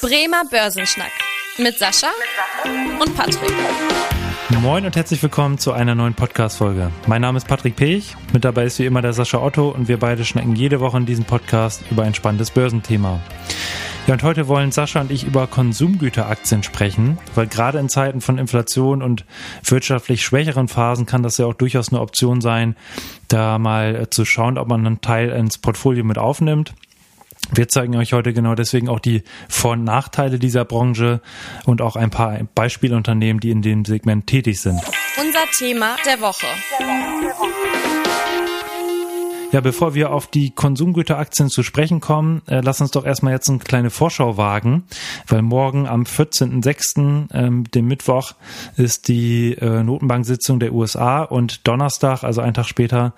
Bremer Börsenschnack mit Sascha und Patrick. Moin und herzlich willkommen zu einer neuen Podcast-Folge. Mein Name ist Patrick Pech, mit dabei ist wie immer der Sascha Otto und wir beide schnacken jede Woche in diesem Podcast über ein spannendes Börsenthema. Ja, und heute wollen Sascha und ich über Konsumgüteraktien sprechen, weil gerade in Zeiten von Inflation und wirtschaftlich schwächeren Phasen kann das ja auch durchaus eine Option sein, da mal zu schauen, ob man einen Teil ins Portfolio mit aufnimmt. Wir zeigen euch heute genau deswegen auch die Vor- und Nachteile dieser Branche und auch ein paar Beispielunternehmen, die in dem Segment tätig sind. Unser Thema der Woche. Ja, bevor wir auf die Konsumgüteraktien zu sprechen kommen, äh, lass uns doch erstmal jetzt eine kleine Vorschau wagen, weil morgen am 14.06., ähm, dem Mittwoch, ist die äh, Notenbank-Sitzung der USA und Donnerstag, also einen Tag später,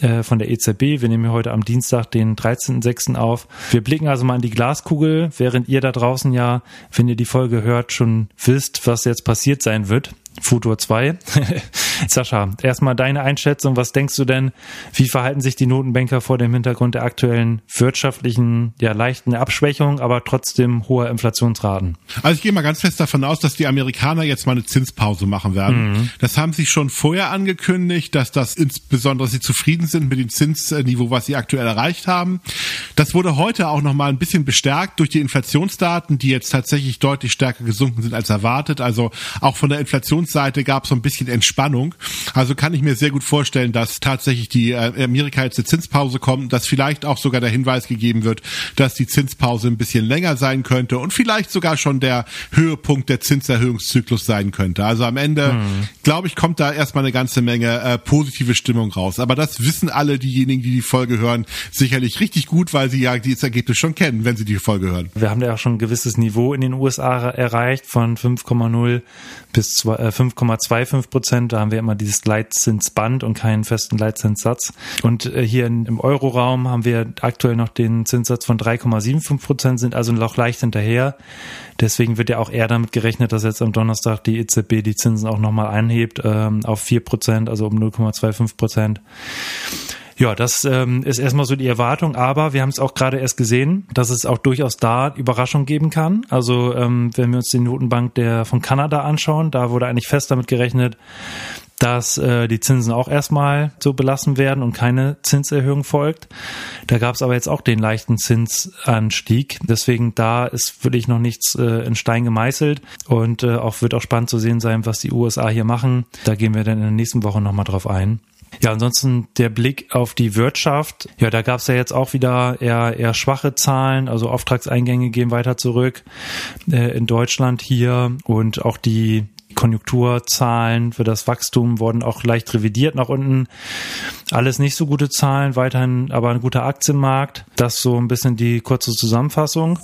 äh, von der EZB. Wir nehmen hier heute am Dienstag, den 13.06. auf. Wir blicken also mal in die Glaskugel, während ihr da draußen ja, wenn ihr die Folge hört, schon wisst, was jetzt passiert sein wird. Futur 2. Sascha, erstmal deine Einschätzung. Was denkst du denn, wie verhalten sich die Notenbanker vor dem Hintergrund der aktuellen wirtschaftlichen, ja, leichten Abschwächung, aber trotzdem hoher Inflationsraten? Also ich gehe mal ganz fest davon aus, dass die Amerikaner jetzt mal eine Zinspause machen werden. Mhm. Das haben sie schon vorher angekündigt, dass das insbesondere sie zufrieden sind mit dem Zinsniveau, was sie aktuell erreicht haben. Das wurde heute auch noch mal ein bisschen bestärkt durch die Inflationsdaten, die jetzt tatsächlich deutlich stärker gesunken sind als erwartet. Also auch von der Inflation Inflationsseite gab es so ein bisschen Entspannung. Also kann ich mir sehr gut vorstellen, dass tatsächlich die äh, Amerika jetzt eine Zinspause kommt, dass vielleicht auch sogar der Hinweis gegeben wird, dass die Zinspause ein bisschen länger sein könnte und vielleicht sogar schon der Höhepunkt der Zinserhöhungszyklus sein könnte. Also am Ende, mhm. glaube ich, kommt da erstmal eine ganze Menge äh, positive Stimmung raus. Aber das wissen alle diejenigen, die die Folge hören, sicherlich richtig gut, weil sie ja dieses Ergebnis schon kennen, wenn sie die Folge hören. Wir haben ja auch schon ein gewisses Niveau in den USA erreicht von 5,0 bis 5,25 Prozent. Da haben wir immer dieses Leitzinsband und keinen festen Leitzinssatz. Und äh, hier im Euroraum haben wir aktuell noch den Zinssatz von 3,75 Prozent, sind also noch leicht hinterher. Deswegen wird ja auch eher damit gerechnet, dass jetzt am Donnerstag die EZB die Zinsen auch nochmal anhebt ähm, auf 4 Prozent, also um 0,25 Prozent. Ja, das ähm, ist erstmal so die Erwartung, aber wir haben es auch gerade erst gesehen, dass es auch durchaus da Überraschung geben kann. Also ähm, wenn wir uns die Notenbank der von Kanada anschauen, da wurde eigentlich fest damit gerechnet, dass äh, die Zinsen auch erstmal so belassen werden und keine Zinserhöhung folgt. Da gab es aber jetzt auch den leichten Zinsanstieg. Deswegen da ist wirklich noch nichts äh, in Stein gemeißelt und äh, auch wird auch spannend zu sehen sein, was die USA hier machen. Da gehen wir dann in der nächsten Woche nochmal drauf ein. Ja, ansonsten der Blick auf die Wirtschaft. Ja, da gab es ja jetzt auch wieder eher, eher schwache Zahlen. Also Auftragseingänge gehen weiter zurück äh, in Deutschland hier und auch die Konjunkturzahlen für das Wachstum wurden auch leicht revidiert nach unten. Alles nicht so gute Zahlen, weiterhin aber ein guter Aktienmarkt. Das so ein bisschen die kurze Zusammenfassung.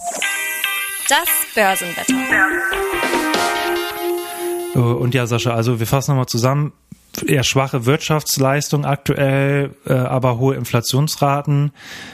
Das Börsenwetter. Äh, und ja, Sascha, also wir fassen nochmal zusammen eher schwache Wirtschaftsleistung aktuell, äh, aber hohe Inflationsraten.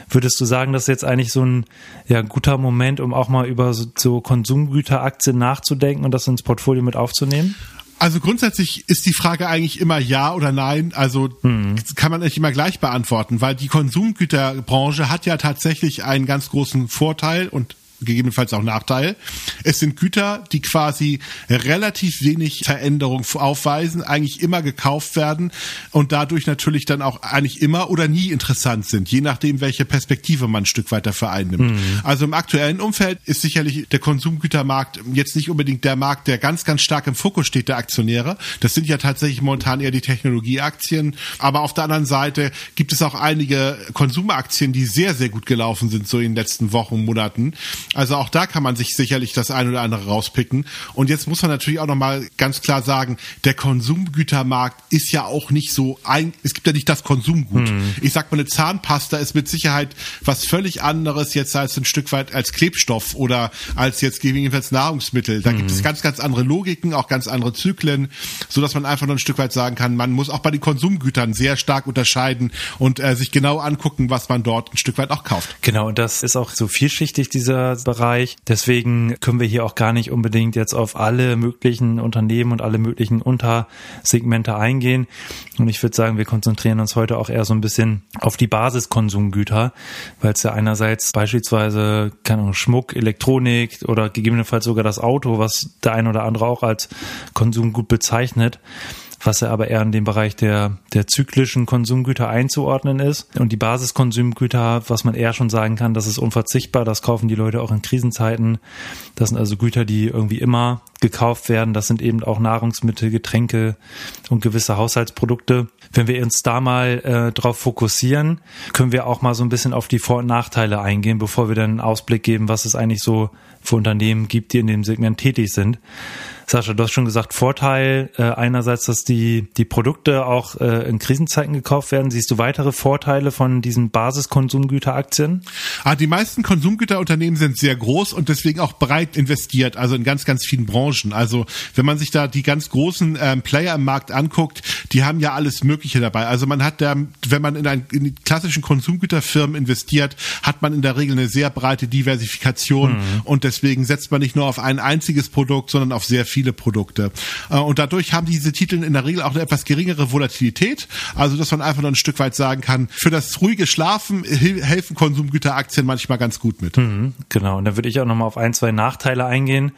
Würdest du sagen, das ist jetzt eigentlich so ein ja, guter Moment, um auch mal über so, so Konsumgüteraktien nachzudenken und das ins Portfolio mit aufzunehmen? Also grundsätzlich ist die Frage eigentlich immer ja oder nein. Also mhm. kann man nicht immer gleich beantworten, weil die Konsumgüterbranche hat ja tatsächlich einen ganz großen Vorteil und gegebenenfalls auch Nachteil. Es sind Güter, die quasi relativ wenig Veränderung aufweisen, eigentlich immer gekauft werden und dadurch natürlich dann auch eigentlich immer oder nie interessant sind, je nachdem, welche Perspektive man ein Stück weiter vereinnimmt. Mhm. Also im aktuellen Umfeld ist sicherlich der Konsumgütermarkt jetzt nicht unbedingt der Markt, der ganz, ganz stark im Fokus steht der Aktionäre. Das sind ja tatsächlich momentan eher die Technologieaktien. Aber auf der anderen Seite gibt es auch einige Konsumeraktien, die sehr, sehr gut gelaufen sind, so in den letzten Wochen, Monaten. Also auch da kann man sich sicherlich das eine oder andere rauspicken. Und jetzt muss man natürlich auch nochmal ganz klar sagen, der Konsumgütermarkt ist ja auch nicht so ein, es gibt ja nicht das Konsumgut. Hm. Ich sag mal, eine Zahnpasta ist mit Sicherheit was völlig anderes jetzt als ein Stück weit als Klebstoff oder als jetzt gegebenenfalls Nahrungsmittel. Da hm. gibt es ganz, ganz andere Logiken, auch ganz andere Zyklen, so dass man einfach nur ein Stück weit sagen kann, man muss auch bei den Konsumgütern sehr stark unterscheiden und äh, sich genau angucken, was man dort ein Stück weit auch kauft. Genau, und das ist auch so vielschichtig, dieser E-Commerce-Bereich. Deswegen können wir hier auch gar nicht unbedingt jetzt auf alle möglichen Unternehmen und alle möglichen Untersegmente eingehen. Und ich würde sagen, wir konzentrieren uns heute auch eher so ein bisschen auf die Basiskonsumgüter, weil es ja einerseits beispielsweise, keine Ahnung, Schmuck, Elektronik oder gegebenenfalls sogar das Auto, was der ein oder andere auch als Konsumgut bezeichnet, was ja aber eher in den Bereich der, der zyklischen Konsumgüter einzuordnen ist. Und die Basiskonsumgüter, was man eher schon sagen kann, das ist unverzichtbar, das kaufen die Leute auch in Krisenzeiten. Das sind also Güter, die irgendwie immer gekauft werden. Das sind eben auch Nahrungsmittel, Getränke und gewisse Haushaltsprodukte. Wenn wir uns da mal äh, drauf fokussieren, können wir auch mal so ein bisschen auf die Vor- und Nachteile eingehen, bevor wir dann einen Ausblick geben, was es eigentlich so für Unternehmen gibt, die in dem Segment tätig sind. Sascha, du hast schon gesagt, Vorteil äh, einerseits, dass die, die Produkte auch äh, in Krisenzeiten gekauft werden. Siehst du weitere Vorteile von diesen Basiskonsumgüteraktien? Ah, die meisten Konsumgüterunternehmen sind sehr groß und deswegen auch breit investiert, also in ganz, ganz vielen Branchen. Also wenn man sich da die ganz großen ähm, Player im Markt anguckt, die haben ja alles Mögliche dabei. Also man hat da, wenn man in, ein, in die klassischen Konsumgüterfirmen investiert, hat man in der Regel eine sehr breite Diversifikation mhm. und deswegen setzt man nicht nur auf ein einziges Produkt, sondern auf sehr viele Produkte. Äh, und dadurch haben diese Titel in der Regel auch eine etwas geringere Volatilität. Also, dass man einfach noch ein Stück weit sagen kann, für das ruhige Schlafen helfen Konsumgüteraktien manchmal ganz gut mit. Mhm, genau. Und da würde ich auch nochmal auf ein, zwei Nachteile eingehen.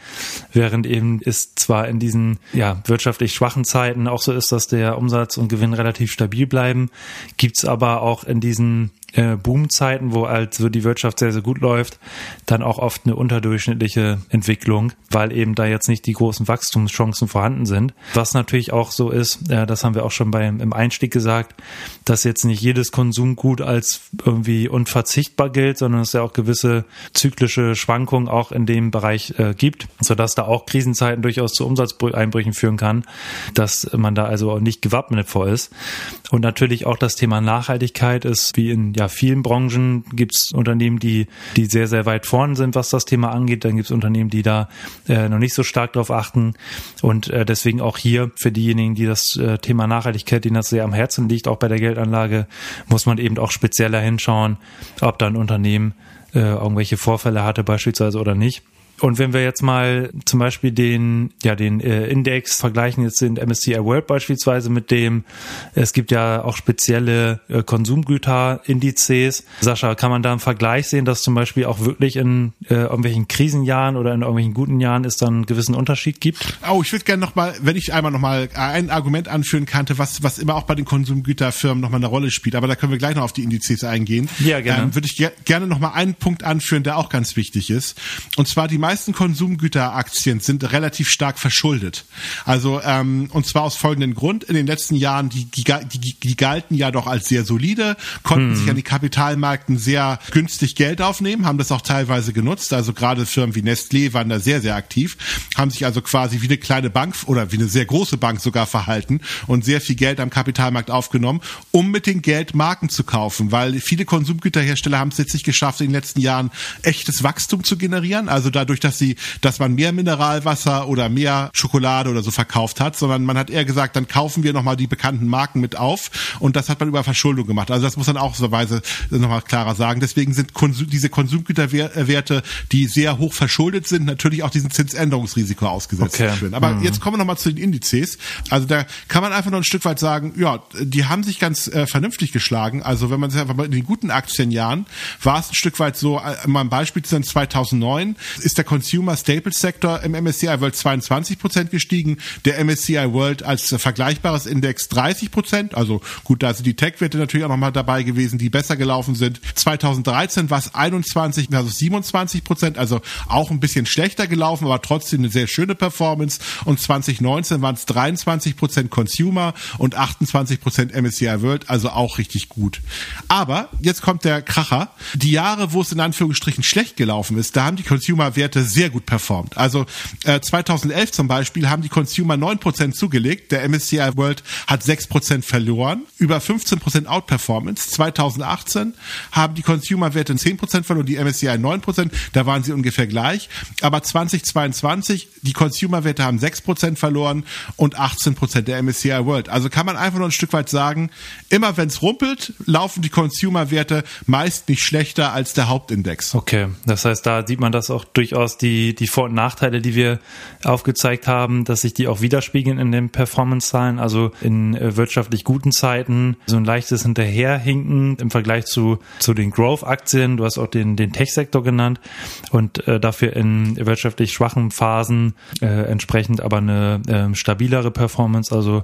Während eben ist zwar in diesen ja, wirtschaftlich schwachen Zeiten auch so ist, dass der Umsatz und Gewinn relativ stabil bleiben, gibt's aber auch in diesen äh, Boomzeiten, wo also die Wirtschaft sehr, sehr gut läuft, dann auch oft eine unterdurchschnittliche Entwicklung, weil eben da jetzt nicht die großen Wachstumschancen vorhanden sind. Was natürlich auch so ist, äh, das haben wir auch schon beim im Einstieg gesagt, dass jetzt nicht jedes Konsumgut als irgendwie unverzichtbar gilt, sondern es ja auch gewisse zyklische Schwankungen auch in dem Bereich äh, gibt, sodass da auch Krisenzeiten durchaus zu Umsatzeinbrüchen führen kann, dass man da also auch nicht gewappnet vor ist. Und natürlich auch das Thema Nachhaltigkeit ist wie in ja, vielen Branchen gibt es Unternehmen, die, die sehr, sehr weit vorn sind, was das Thema angeht. Dann gibt es Unternehmen, die da äh, noch nicht so stark darauf achten. Und äh, deswegen auch hier für diejenigen, die das äh, Thema Nachhaltigkeit, denen das sehr am Herzen liegt, auch bei der Geldanlage, muss man eben auch spezieller hinschauen, ob da ein Unternehmen äh, irgendwelche Vorfälle hatte beispielsweise oder nicht. Und wenn wir jetzt mal zum Beispiel den, ja, den äh, Index vergleichen, jetzt den MSCI World beispielsweise mit dem, es gibt ja auch spezielle äh, Konsumgüterindizes. Sascha, kann man da einen Vergleich sehen, dass zum Beispiel auch wirklich in äh, irgendwelchen Krisenjahren oder in irgendwelchen guten Jahren es dann einen gewissen Unterschied gibt? Oh, ich würde gerne nochmal, wenn ich einmal nochmal ein Argument anführen könnte, was, was immer auch bei den Konsumgüterfirmen nochmal eine Rolle spielt, aber da können wir gleich noch auf die Indizes eingehen. Ja, gerne. Ähm, würde ich ge gerne nochmal einen Punkt anführen, der auch ganz wichtig ist. Und zwar die meisten Konsumgüteraktien sind relativ stark verschuldet. Also ähm, und zwar aus folgendem Grund: In den letzten Jahren die die, die, die galten ja doch als sehr solide, konnten hm. sich an die Kapitalmärkten sehr günstig Geld aufnehmen, haben das auch teilweise genutzt. Also gerade Firmen wie Nestlé waren da sehr sehr aktiv, haben sich also quasi wie eine kleine Bank oder wie eine sehr große Bank sogar verhalten und sehr viel Geld am Kapitalmarkt aufgenommen, um mit dem Geld Marken zu kaufen, weil viele Konsumgüterhersteller haben es jetzt nicht geschafft, in den letzten Jahren echtes Wachstum zu generieren. Also dadurch dadurch, dass sie, dass man mehr Mineralwasser oder mehr Schokolade oder so verkauft hat, sondern man hat eher gesagt, dann kaufen wir nochmal die bekannten Marken mit auf und das hat man über Verschuldung gemacht. Also das muss man auch so Weise nochmal klarer sagen. Deswegen sind Konsum, diese Konsumgüterwerte, die sehr hoch verschuldet sind, natürlich auch diesem Zinsänderungsrisiko ausgesetzt okay. Aber mhm. jetzt kommen wir nochmal zu den Indizes. Also da kann man einfach noch ein Stück weit sagen, ja, die haben sich ganz äh, vernünftig geschlagen. Also wenn man sich einfach mal in den guten Aktienjahren war es ein Stück weit so, äh, mal ein Beispiel zu 2009 ist der Consumer Staples Sektor im MSCI World 22 Prozent gestiegen, der MSCI World als vergleichbares Index 30 Prozent. Also gut, da sind die Tech-Werte natürlich auch nochmal dabei gewesen, die besser gelaufen sind. 2013 war es 21 also 27 Prozent, also auch ein bisschen schlechter gelaufen, aber trotzdem eine sehr schöne Performance. Und 2019 waren es 23 Prozent Consumer und 28 Prozent MSCI World, also auch richtig gut. Aber jetzt kommt der Kracher. Die Jahre, wo es in Anführungsstrichen schlecht gelaufen ist, da haben die Consumer-Werte Konsumgüter sehr gut performt. Also äh, 2011 zum Beispiel haben die Consumer 9% zugelegt, der MSCI World hat 6% verloren, über 15% Outperformance. 2018 haben die Consumer-Werte 10% verloren, die MSCI 9%, da waren sie ungefähr gleich. Aber 2022, die Consumer-Werte haben 6% verloren und 18% der MSCI World. Also kann man einfach nur ein Stück weit sagen, immer wenn es rumpelt, laufen die Consumer-Werte meist nicht schlechter als der Hauptindex. Okay, das heißt, da sieht man das auch durchaus die, die Vor- und Nachteile, die wir aufgezeigt haben, dass sich die auch widerspiegeln in den Performance-Zahlen. Also in äh, wirtschaftlich guten Zeiten so ein leichtes Hinterherhinken im Vergleich zu, zu den Growth-Aktien. Du hast auch den, den Tech-Sektor genannt und äh, dafür in wirtschaftlich schwachen Phasen äh, entsprechend aber eine äh, stabilere Performance. Also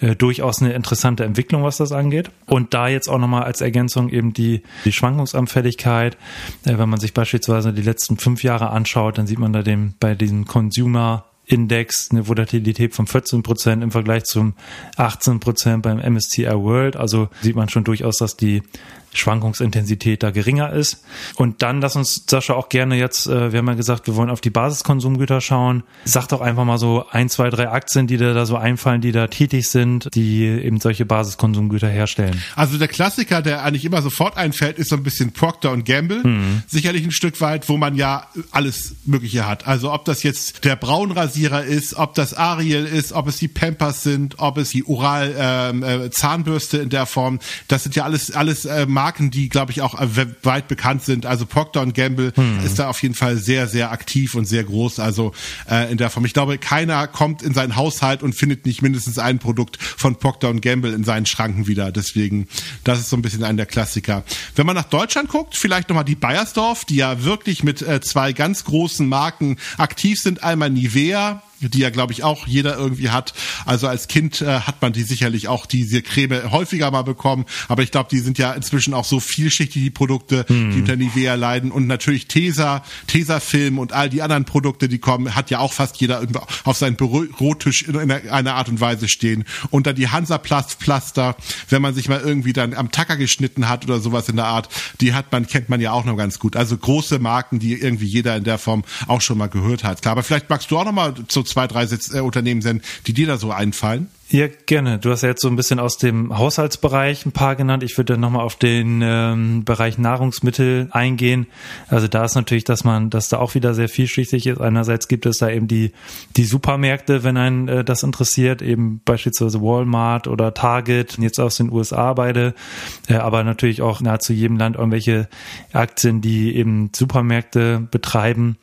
äh, durchaus eine interessante Entwicklung, was das angeht. Und da jetzt auch nochmal als Ergänzung eben die, die Schwankungsanfälligkeit. Äh, wenn man sich beispielsweise die letzten fünf Jahre anschaut, dann sieht man da dem, bei diesem Consumer Index eine Volatilität von 14 Prozent im Vergleich zum 18 Prozent beim MSCI World. Also sieht man schon durchaus, dass die Schwankungsintensität da geringer ist. Und dann lass uns, Sascha, auch gerne jetzt, äh, wir haben ja gesagt, wir wollen auf die Basiskonsumgüter schauen. Sag doch einfach mal so ein, zwei, drei Aktien, die dir da so einfallen, die da tätig sind, die eben solche Basiskonsumgüter herstellen. Also der Klassiker, der eigentlich immer sofort einfällt, ist so ein bisschen Procter Gamble. Mhm. Sicherlich ein Stück weit, wo man ja alles Mögliche hat. Also ob das jetzt der Braunrasierer ist, ob das Ariel ist, ob es die Pampers sind, ob es die Oral ähm, äh, Zahnbürste in der Form. Das sind ja alles alles äh, Marken, die, glaube ich, auch weit bekannt sind. Also Procter Gamble hm. ist da auf jeden Fall sehr, sehr aktiv und sehr groß. Also äh, in der Form. Ich glaube, keiner kommt in seinen Haushalt und findet nicht mindestens ein Produkt von Procter Gamble in seinen Schranken wieder. Deswegen, das ist so ein bisschen einer der Klassiker. Wenn man nach Deutschland guckt, vielleicht nochmal die Bayersdorf, die ja wirklich mit äh, zwei ganz großen Marken aktiv sind. Einmal Nivea, die ja, glaube ich, auch jeder irgendwie hat. Also als Kind äh, hat man die sicherlich auch diese Creme häufiger mal bekommen. Aber ich glaube, die sind ja inzwischen auch so vielschichtig, die Produkte, hm. die unter Nivea leiden. Und natürlich Tesa, Tesa-Film und all die anderen Produkte, die kommen, hat ja auch fast jeder auf seinem Bürotisch in einer Art und Weise stehen. Und dann die Hansaplast-Pflaster, wenn man sich mal irgendwie dann am Tacker geschnitten hat oder sowas in der Art, die hat man, kennt man ja auch noch ganz gut. Also große Marken, die irgendwie jeder in der Form auch schon mal gehört hat. Klar, aber vielleicht magst du auch noch mal so zwei, drei Sitz, äh, Unternehmen sind, die dir da so einfallen? Ja, gerne. Du hast ja jetzt so ein bisschen aus dem Haushaltsbereich ein paar genannt. Ich würde dann nochmal auf den ähm, Bereich Nahrungsmittel eingehen. Also da ist natürlich, dass man, dass da auch wieder sehr vielschichtig ist. Einerseits gibt es da eben die, die Supermärkte, wenn einen äh, das interessiert, eben beispielsweise Walmart oder Target, jetzt aus den USA beide, äh, aber natürlich auch nahezu jedem Land irgendwelche Aktien, die eben Supermärkte betreiben.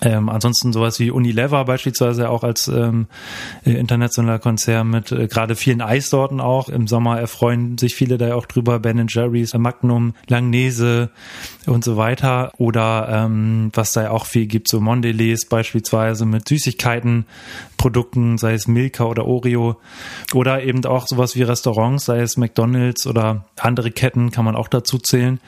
Ähm, ansonsten sowas wie Unilever beispielsweise auch als ähm, internationaler Konzern mit äh, gerade vielen Eissorten auch. Im Sommer erfreuen sich viele da auch drüber. Ben Jerry's, Magnum, Langnese und so weiter. Oder ähm, was da auch viel gibt, so Mondelez beispielsweise mit Süßigkeiten, Produkten, sei es Milka oder Oreo. Oder eben auch sowas wie Restaurants, sei es McDonalds oder andere Ketten kann man auch dazu zählen.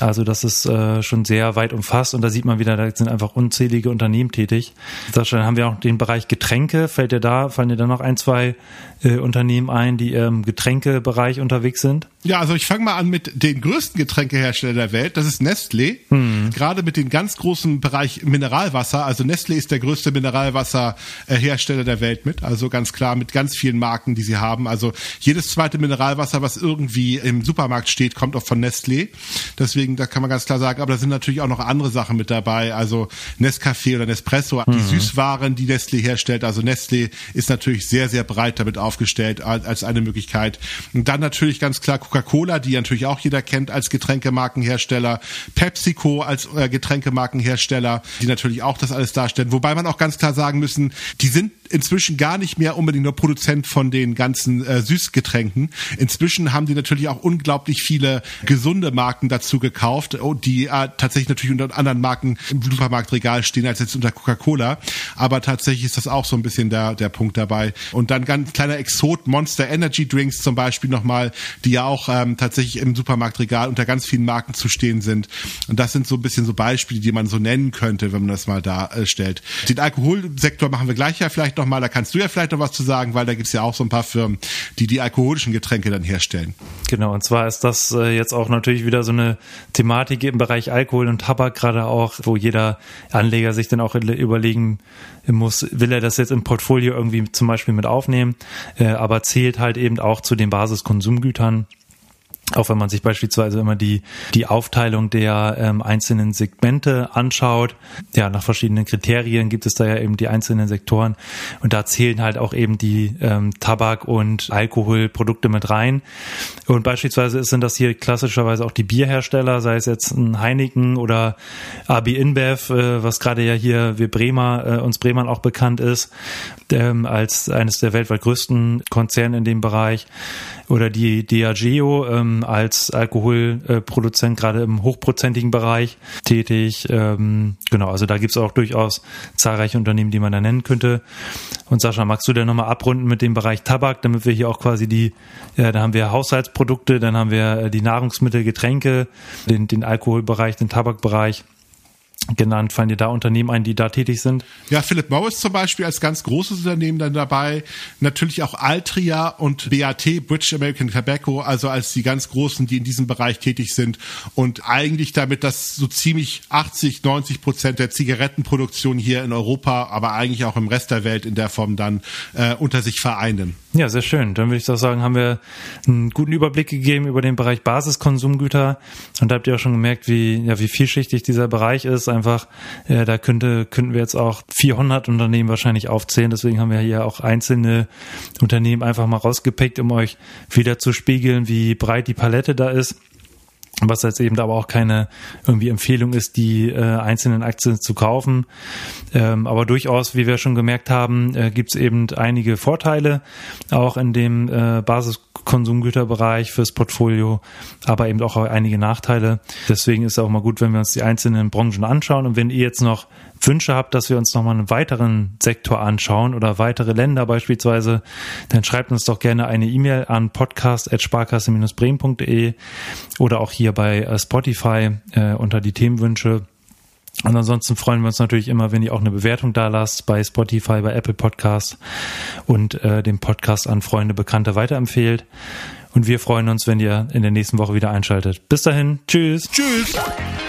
Also das ist äh, schon sehr weit umfasst und da sieht man wieder, da sind einfach unzählige einige Unternehmen tätig. Sascha, dann haben wir auch den Bereich Getränke. Fällt dir da, fallen dir da noch ein, zwei äh, Unternehmen ein, die im Getränkebereich unterwegs sind? Ja, also ich fange mal an mit den größten Getränkehersteller der Welt. Das ist Nestlé. Hm. Gerade mit dem ganz großen Bereich Mineralwasser. Also Nestlé ist der größte Mineralwasserhersteller der Welt mit. Also ganz klar mit ganz vielen Marken, die sie haben. Also jedes zweite Mineralwasser, was irgendwie im Supermarkt steht, kommt auch von Nestlé. Deswegen, da kann man ganz klar sagen, aber da sind natürlich auch noch andere Sachen mit dabei. Also Nescafé oder Nespresso, die hm. Süßwaren, die Nestlé herstellt. Also Nestlé ist natürlich sehr, sehr breit damit aufgestellt als eine Möglichkeit. Und dann natürlich ganz klar Coca-Cola, die natürlich auch jeder kennt als Getränkemarkenhersteller, PepsiCo als äh, Getränkemarkenhersteller, die natürlich auch das alles darstellen. Wobei man auch ganz klar sagen müssen, die sind inzwischen gar nicht mehr unbedingt nur Produzent von den ganzen äh, Süßgetränken. Inzwischen haben die natürlich auch unglaublich viele gesunde Marken dazu gekauft, oh, die äh, tatsächlich natürlich unter anderen Marken im Supermarktregal stehen als jetzt unter Coca-Cola. Aber tatsächlich ist das auch so ein bisschen der, der Punkt dabei. Und dann ganz kleiner Exot, Monster Energy Drinks zum Beispiel nochmal, die ja auch ähm, tatsächlich im Supermarktregal unter ganz vielen Marken zu stehen sind. Und das sind so ein bisschen so Beispiele, die man so nennen könnte, wenn man das mal darstellt. Den Alkoholsektor machen wir gleich ja vielleicht nochmal, da kannst du ja vielleicht noch was zu sagen, weil da gibt's ja auch so ein paar Firmen, die die alkoholischen Getränke dann herstellen. Genau, und zwar ist das äh, jetzt auch natürlich wieder so eine Thematik im Bereich Alkohol und Tabak gerade auch, wo jeder Anleger sich dann auch überlegen muss, will er das jetzt im Portfolio irgendwie zum Beispiel mit aufnehmen, äh, aber zählt halt eben auch zu den Basiskonsumgütern auch wenn man sich beispielsweise immer die, die Aufteilung der ähm, einzelnen Segmente anschaut, ja, nach verschiedenen Kriterien gibt es da ja eben die einzelnen Sektoren und da zählen halt auch eben die ähm, Tabak- und Alkoholprodukte mit rein. Und beispielsweise sind das hier klassischerweise auch die Bierhersteller, sei es jetzt ein Heineken oder AB InBev, äh, was gerade ja hier wir Bremer, äh, uns Bremern auch bekannt ist, ähm, als eines der weltweit größten Konzerne in dem Bereich oder die Diageo ähm, als Alkoholproduzent gerade im hochprozentigen Bereich tätig. Ähm, genau, also da gibt's auch durchaus zahlreiche Unternehmen, die man da nennen könnte. Und Sascha, magst du denn nochmal abrunden mit dem Bereich Tabak, damit wir hier auch quasi die, ja, da haben wir Haushaltsprodukte, dann haben wir äh, die Nahrungsmittel, Getränke, den, den Alkoholbereich, den Tabakbereich genannt. Fallen dir da Unternehmen ein, die da tätig sind? Ja, Philip Morris zum Beispiel als ganz großes Unternehmen dann dabei. Natürlich auch Altria und BAT, British American Tobacco, also als die ganz großen, die in diesem Bereich tätig sind und eigentlich damit, dass so ziemlich 80, 90 Prozent der Zigarettenproduktion hier in Europa, aber eigentlich auch im Rest der Welt in der Form dann äh, unter sich vereinen. Ja, sehr schön. Dann würde ich doch sagen, haben wir einen guten Überblick gegeben über den Bereich Basiskonsumgüter und da habt ihr auch schon gemerkt, wie, ja, wie vielschichtig dieser Bereich ist einfach, äh, da könnte, könnten wir jetzt auch 400 Unternehmen wahrscheinlich aufzählen. Deswegen haben wir hier auch einzelne Unternehmen einfach mal rausgepickt, um euch wieder zu spiegeln, wie breit die Palette da ist was jetzt eben aber auch keine irgendwie Empfehlung ist, die äh, einzelnen Aktien zu kaufen. Ähm, aber durchaus, wie wir schon gemerkt haben, äh, gibt es eben einige Vorteile auch in dem äh, Basiskonsumgüterbereich fürs Portfolio, aber eben auch einige Nachteile. Deswegen ist es auch mal gut, wenn wir uns die einzelnen Branchen anschauen. Und wenn ihr jetzt noch Wünsche habt, dass wir uns nochmal einen weiteren Sektor anschauen oder weitere Länder beispielsweise, dann schreibt uns doch gerne eine E-Mail an podcast.sparkasse-bremen.de oder auch hier bei äh, Spotify äh, unter die Themenwünsche. Und ansonsten freuen wir uns natürlich immer, wenn ihr auch eine Bewertung da lasst bei Spotify, bei Apple Podcast und äh, den Podcast an Freunde, Bekannte weiterempfehlt. Und wir freuen uns, wenn ihr in der nächsten Woche wieder einschaltet. Bis dahin, tschüss. Tschüss.